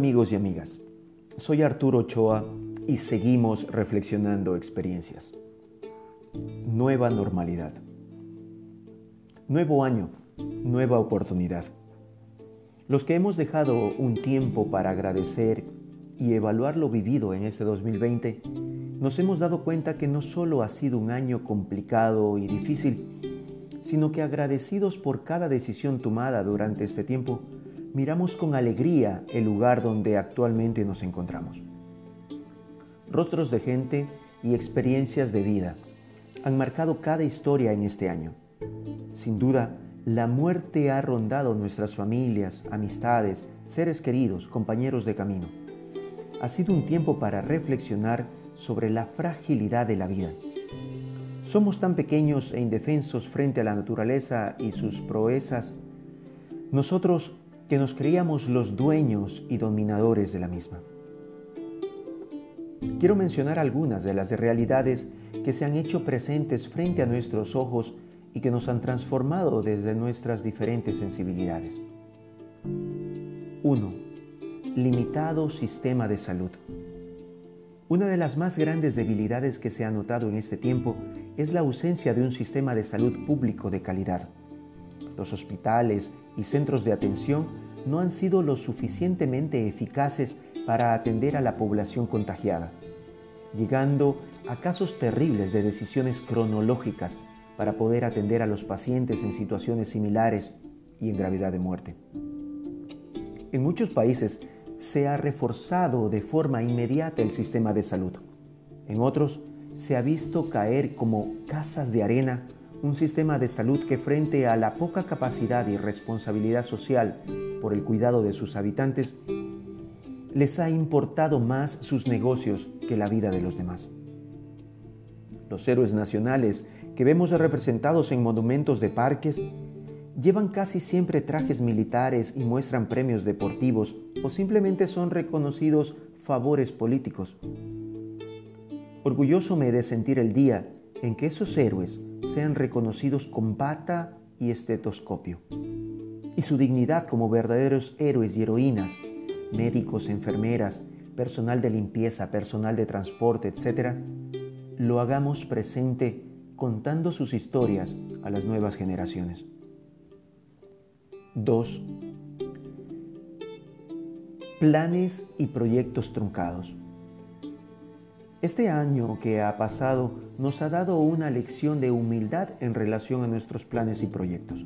amigos y amigas, soy Arturo Ochoa y seguimos reflexionando experiencias. Nueva normalidad. Nuevo año, nueva oportunidad. Los que hemos dejado un tiempo para agradecer y evaluar lo vivido en este 2020, nos hemos dado cuenta que no solo ha sido un año complicado y difícil, sino que agradecidos por cada decisión tomada durante este tiempo, miramos con alegría el lugar donde actualmente nos encontramos. Rostros de gente y experiencias de vida han marcado cada historia en este año. Sin duda, la muerte ha rondado nuestras familias, amistades, seres queridos, compañeros de camino. Ha sido un tiempo para reflexionar sobre la fragilidad de la vida. Somos tan pequeños e indefensos frente a la naturaleza y sus proezas. Nosotros que nos creíamos los dueños y dominadores de la misma. Quiero mencionar algunas de las realidades que se han hecho presentes frente a nuestros ojos y que nos han transformado desde nuestras diferentes sensibilidades. 1. Limitado sistema de salud. Una de las más grandes debilidades que se ha notado en este tiempo es la ausencia de un sistema de salud público de calidad. Los hospitales y centros de atención no han sido lo suficientemente eficaces para atender a la población contagiada, llegando a casos terribles de decisiones cronológicas para poder atender a los pacientes en situaciones similares y en gravedad de muerte. En muchos países se ha reforzado de forma inmediata el sistema de salud. En otros se ha visto caer como casas de arena un sistema de salud que frente a la poca capacidad y responsabilidad social por el cuidado de sus habitantes, les ha importado más sus negocios que la vida de los demás. Los héroes nacionales que vemos representados en monumentos de parques llevan casi siempre trajes militares y muestran premios deportivos o simplemente son reconocidos favores políticos. Orgulloso me de sentir el día en que esos héroes sean reconocidos con bata y estetoscopio. Y su dignidad como verdaderos héroes y heroínas, médicos, enfermeras, personal de limpieza, personal de transporte, etc., lo hagamos presente contando sus historias a las nuevas generaciones. 2. Planes y proyectos truncados. Este año que ha pasado nos ha dado una lección de humildad en relación a nuestros planes y proyectos.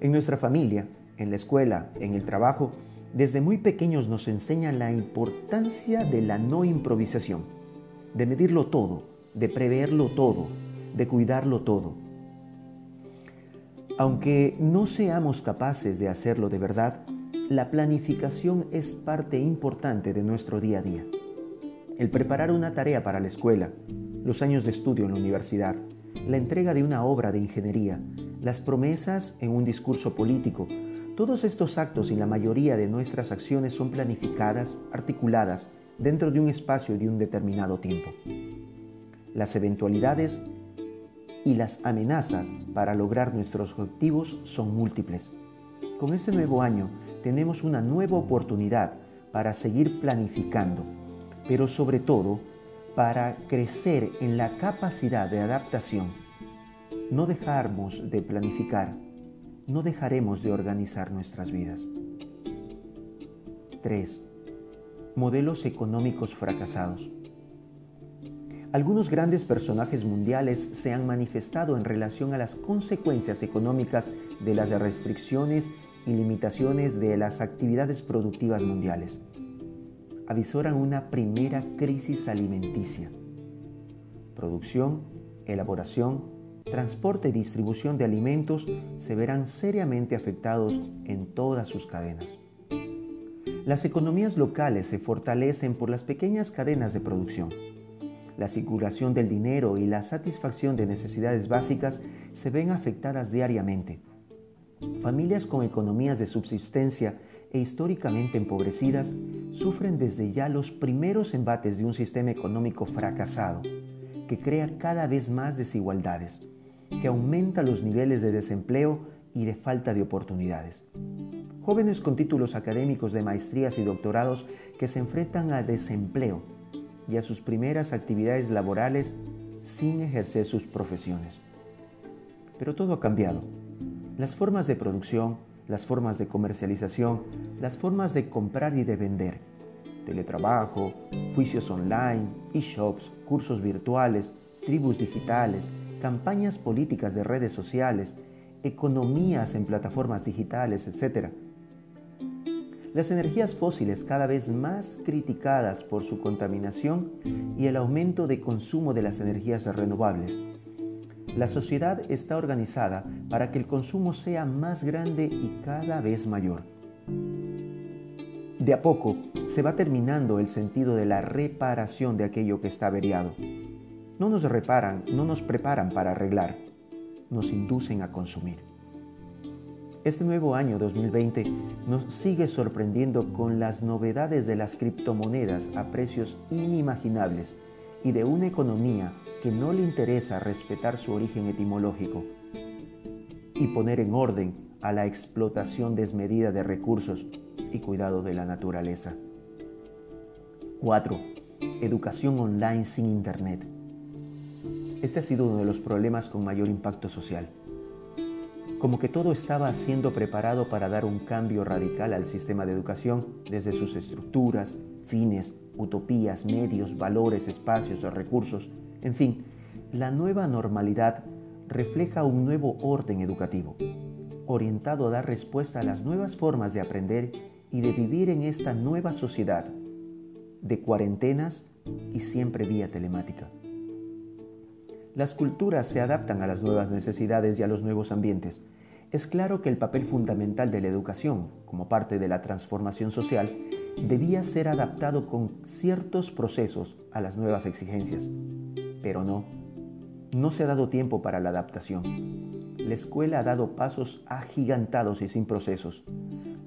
En nuestra familia, en la escuela, en el trabajo, desde muy pequeños nos enseñan la importancia de la no improvisación, de medirlo todo, de preverlo todo, de cuidarlo todo. Aunque no seamos capaces de hacerlo de verdad, la planificación es parte importante de nuestro día a día el preparar una tarea para la escuela, los años de estudio en la universidad, la entrega de una obra de ingeniería, las promesas en un discurso político, todos estos actos y la mayoría de nuestras acciones son planificadas, articuladas, dentro de un espacio de un determinado tiempo. Las eventualidades y las amenazas para lograr nuestros objetivos son múltiples. Con este nuevo año tenemos una nueva oportunidad para seguir planificando pero sobre todo para crecer en la capacidad de adaptación. No dejarnos de planificar, no dejaremos de organizar nuestras vidas. 3. Modelos económicos fracasados. Algunos grandes personajes mundiales se han manifestado en relación a las consecuencias económicas de las restricciones y limitaciones de las actividades productivas mundiales avisoran una primera crisis alimenticia. Producción, elaboración, transporte y distribución de alimentos se verán seriamente afectados en todas sus cadenas. Las economías locales se fortalecen por las pequeñas cadenas de producción. La circulación del dinero y la satisfacción de necesidades básicas se ven afectadas diariamente. Familias con economías de subsistencia e históricamente empobrecidas sufren desde ya los primeros embates de un sistema económico fracasado que crea cada vez más desigualdades, que aumenta los niveles de desempleo y de falta de oportunidades. jóvenes con títulos académicos de maestrías y doctorados que se enfrentan a desempleo y a sus primeras actividades laborales sin ejercer sus profesiones. Pero todo ha cambiado. Las formas de producción, las formas de comercialización, las formas de comprar y de vender, teletrabajo, juicios online, e-shops, cursos virtuales, tribus digitales, campañas políticas de redes sociales, economías en plataformas digitales, etc. Las energías fósiles cada vez más criticadas por su contaminación y el aumento de consumo de las energías renovables. La sociedad está organizada para que el consumo sea más grande y cada vez mayor. De a poco se va terminando el sentido de la reparación de aquello que está averiado. No nos reparan, no nos preparan para arreglar, nos inducen a consumir. Este nuevo año 2020 nos sigue sorprendiendo con las novedades de las criptomonedas a precios inimaginables y de una economía que no le interesa respetar su origen etimológico y poner en orden a la explotación desmedida de recursos y cuidado de la naturaleza. 4. Educación online sin Internet. Este ha sido uno de los problemas con mayor impacto social. Como que todo estaba siendo preparado para dar un cambio radical al sistema de educación desde sus estructuras, fines, utopías, medios, valores, espacios o recursos. En fin, la nueva normalidad refleja un nuevo orden educativo, orientado a dar respuesta a las nuevas formas de aprender y de vivir en esta nueva sociedad de cuarentenas y siempre vía telemática. Las culturas se adaptan a las nuevas necesidades y a los nuevos ambientes. Es claro que el papel fundamental de la educación, como parte de la transformación social, debía ser adaptado con ciertos procesos a las nuevas exigencias. Pero no, no se ha dado tiempo para la adaptación. La escuela ha dado pasos agigantados y sin procesos.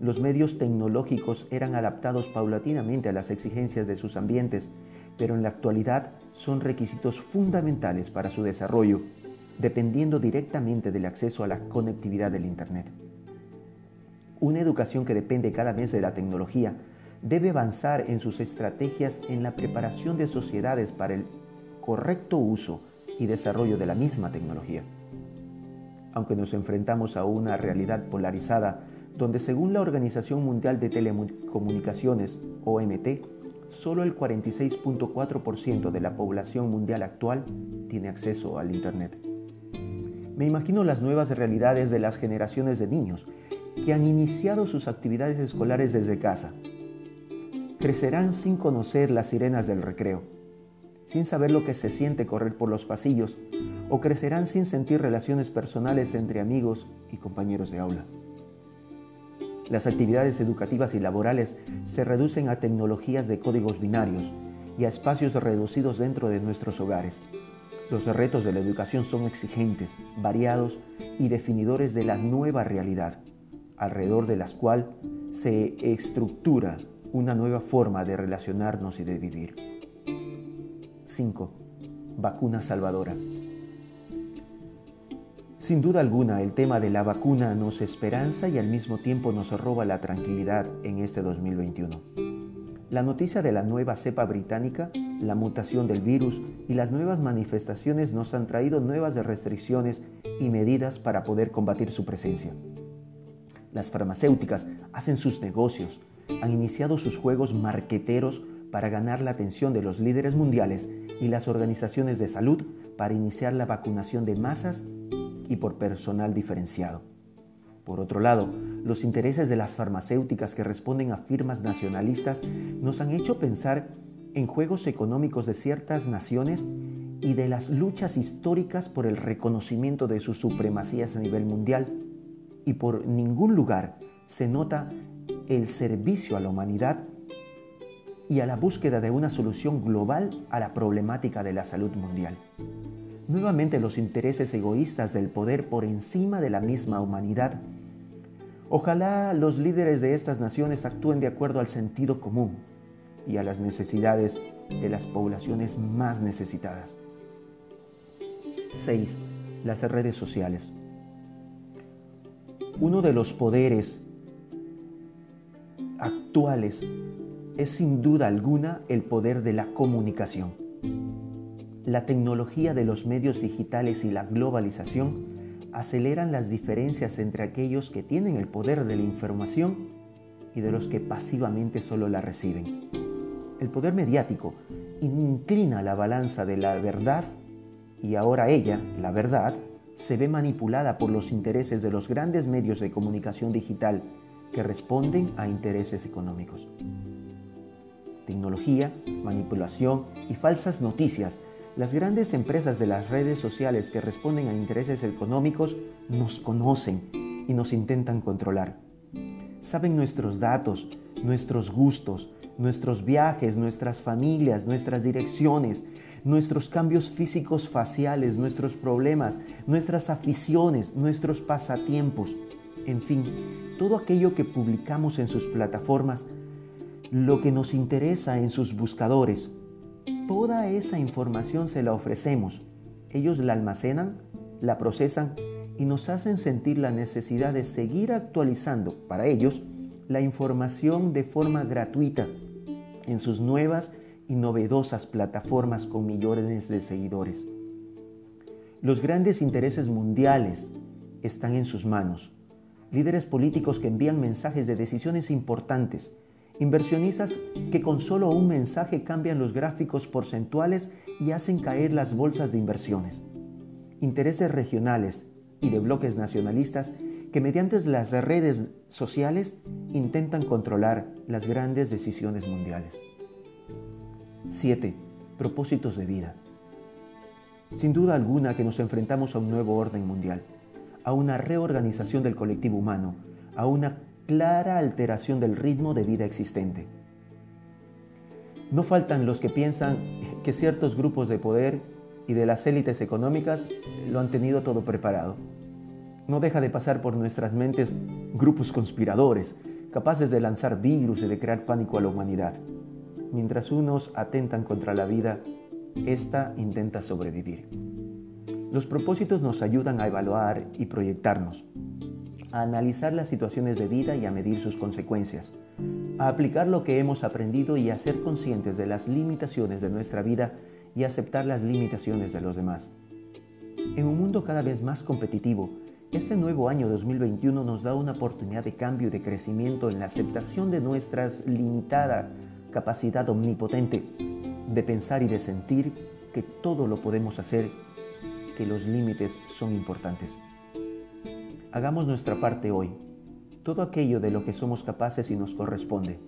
Los medios tecnológicos eran adaptados paulatinamente a las exigencias de sus ambientes pero en la actualidad son requisitos fundamentales para su desarrollo, dependiendo directamente del acceso a la conectividad del Internet. Una educación que depende cada vez de la tecnología debe avanzar en sus estrategias en la preparación de sociedades para el correcto uso y desarrollo de la misma tecnología. Aunque nos enfrentamos a una realidad polarizada donde según la Organización Mundial de Telecomunicaciones, OMT, solo el 46.4% de la población mundial actual tiene acceso al Internet. Me imagino las nuevas realidades de las generaciones de niños que han iniciado sus actividades escolares desde casa. Crecerán sin conocer las sirenas del recreo, sin saber lo que se siente correr por los pasillos, o crecerán sin sentir relaciones personales entre amigos y compañeros de aula. Las actividades educativas y laborales se reducen a tecnologías de códigos binarios y a espacios reducidos dentro de nuestros hogares. Los retos de la educación son exigentes, variados y definidores de la nueva realidad, alrededor de las cual se estructura una nueva forma de relacionarnos y de vivir. 5. Vacuna salvadora. Sin duda alguna, el tema de la vacuna nos esperanza y al mismo tiempo nos roba la tranquilidad en este 2021. La noticia de la nueva cepa británica, la mutación del virus y las nuevas manifestaciones nos han traído nuevas restricciones y medidas para poder combatir su presencia. Las farmacéuticas hacen sus negocios, han iniciado sus juegos marqueteros para ganar la atención de los líderes mundiales y las organizaciones de salud para iniciar la vacunación de masas y por personal diferenciado. Por otro lado, los intereses de las farmacéuticas que responden a firmas nacionalistas nos han hecho pensar en juegos económicos de ciertas naciones y de las luchas históricas por el reconocimiento de sus supremacías a nivel mundial. Y por ningún lugar se nota el servicio a la humanidad y a la búsqueda de una solución global a la problemática de la salud mundial nuevamente los intereses egoístas del poder por encima de la misma humanidad. Ojalá los líderes de estas naciones actúen de acuerdo al sentido común y a las necesidades de las poblaciones más necesitadas. 6. Las redes sociales. Uno de los poderes actuales es sin duda alguna el poder de la comunicación. La tecnología de los medios digitales y la globalización aceleran las diferencias entre aquellos que tienen el poder de la información y de los que pasivamente solo la reciben. El poder mediático inclina la balanza de la verdad y ahora ella, la verdad, se ve manipulada por los intereses de los grandes medios de comunicación digital que responden a intereses económicos. Tecnología, manipulación y falsas noticias. Las grandes empresas de las redes sociales que responden a intereses económicos nos conocen y nos intentan controlar. Saben nuestros datos, nuestros gustos, nuestros viajes, nuestras familias, nuestras direcciones, nuestros cambios físicos faciales, nuestros problemas, nuestras aficiones, nuestros pasatiempos, en fin, todo aquello que publicamos en sus plataformas, lo que nos interesa en sus buscadores. Toda esa información se la ofrecemos. Ellos la almacenan, la procesan y nos hacen sentir la necesidad de seguir actualizando para ellos la información de forma gratuita en sus nuevas y novedosas plataformas con millones de seguidores. Los grandes intereses mundiales están en sus manos. Líderes políticos que envían mensajes de decisiones importantes. Inversionistas que con solo un mensaje cambian los gráficos porcentuales y hacen caer las bolsas de inversiones. Intereses regionales y de bloques nacionalistas que mediante las redes sociales intentan controlar las grandes decisiones mundiales. 7. Propósitos de vida. Sin duda alguna que nos enfrentamos a un nuevo orden mundial, a una reorganización del colectivo humano, a una clara alteración del ritmo de vida existente. No faltan los que piensan que ciertos grupos de poder y de las élites económicas lo han tenido todo preparado. No deja de pasar por nuestras mentes grupos conspiradores, capaces de lanzar virus y de crear pánico a la humanidad. Mientras unos atentan contra la vida, ésta intenta sobrevivir. Los propósitos nos ayudan a evaluar y proyectarnos, a analizar las situaciones de vida y a medir sus consecuencias, a aplicar lo que hemos aprendido y a ser conscientes de las limitaciones de nuestra vida y aceptar las limitaciones de los demás. En un mundo cada vez más competitivo, este nuevo año 2021 nos da una oportunidad de cambio y de crecimiento en la aceptación de nuestras limitadas capacidad omnipotente de pensar y de sentir que todo lo podemos hacer, que los límites son importantes. Hagamos nuestra parte hoy, todo aquello de lo que somos capaces y nos corresponde.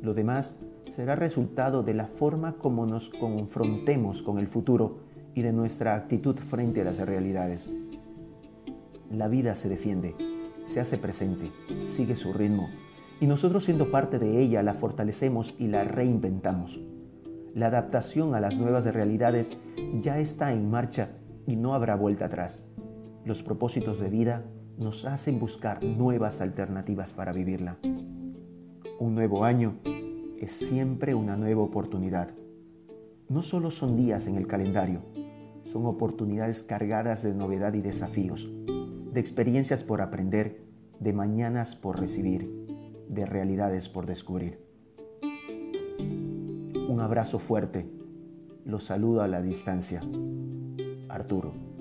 Lo demás será resultado de la forma como nos confrontemos con el futuro y de nuestra actitud frente a las realidades. La vida se defiende, se hace presente, sigue su ritmo y nosotros siendo parte de ella la fortalecemos y la reinventamos. La adaptación a las nuevas realidades ya está en marcha y no habrá vuelta atrás. Los propósitos de vida nos hacen buscar nuevas alternativas para vivirla. Un nuevo año es siempre una nueva oportunidad. No solo son días en el calendario, son oportunidades cargadas de novedad y desafíos, de experiencias por aprender, de mañanas por recibir de realidades por descubrir. Un abrazo fuerte. Los saludo a la distancia. Arturo.